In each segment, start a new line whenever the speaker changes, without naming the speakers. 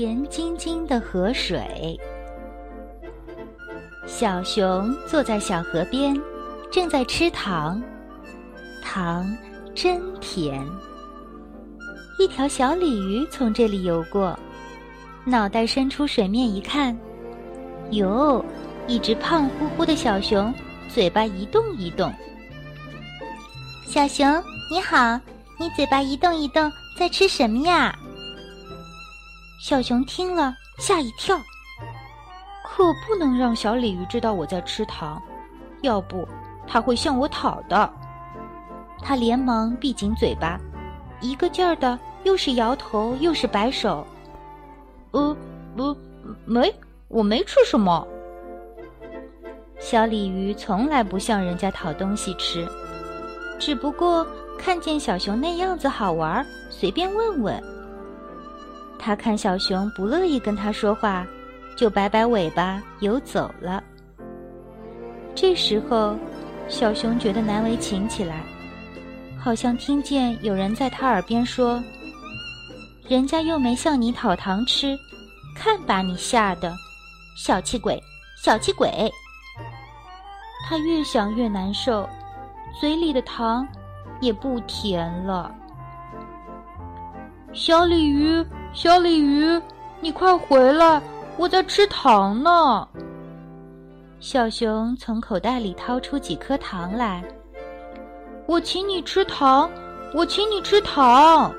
甜晶晶的河水，小熊坐在小河边，正在吃糖，糖真甜。一条小鲤鱼从这里游过，脑袋伸出水面一看，哟，一只胖乎乎的小熊，嘴巴一动一动。小熊你好，你嘴巴一动一动，在吃什么呀？小熊听了，吓一跳。可不能让小鲤鱼知道我在吃糖，要不它会向我讨的。它连忙闭紧嘴巴，一个劲儿的又是摇头又是摆手。呃，不，没，我没吃什么。小鲤鱼从来不向人家讨东西吃，只不过看见小熊那样子好玩，随便问问。他看小熊不乐意跟他说话，就摆摆尾巴游走了。这时候，小熊觉得难为情起来，好像听见有人在他耳边说：“人家又没向你讨糖吃，看把你吓的，小气鬼，小气鬼！”他越想越难受，嘴里的糖也不甜了。小鲤鱼。小鲤鱼，你快回来！我在吃糖呢。小熊从口袋里掏出几颗糖来，我请你吃糖，我请你吃糖。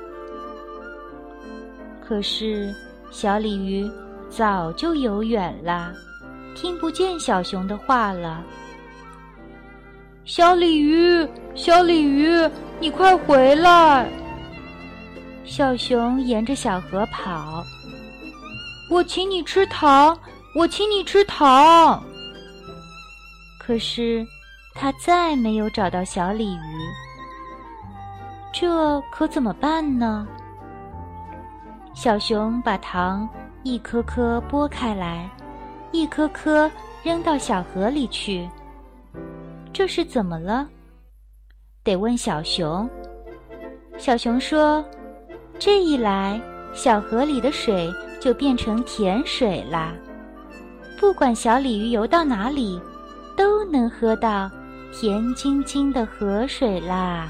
可是小鲤鱼早就游远了，听不见小熊的话了。小鲤鱼，小鲤鱼，你快回来！小熊沿着小河跑，我请你吃糖，我请你吃糖。可是，它再没有找到小鲤鱼，这可怎么办呢？小熊把糖一颗颗剥开来，一颗颗扔到小河里去。这是怎么了？得问小熊。小熊说。这一来，小河里的水就变成甜水啦。不管小鲤鱼游到哪里，都能喝到甜晶晶的河水啦。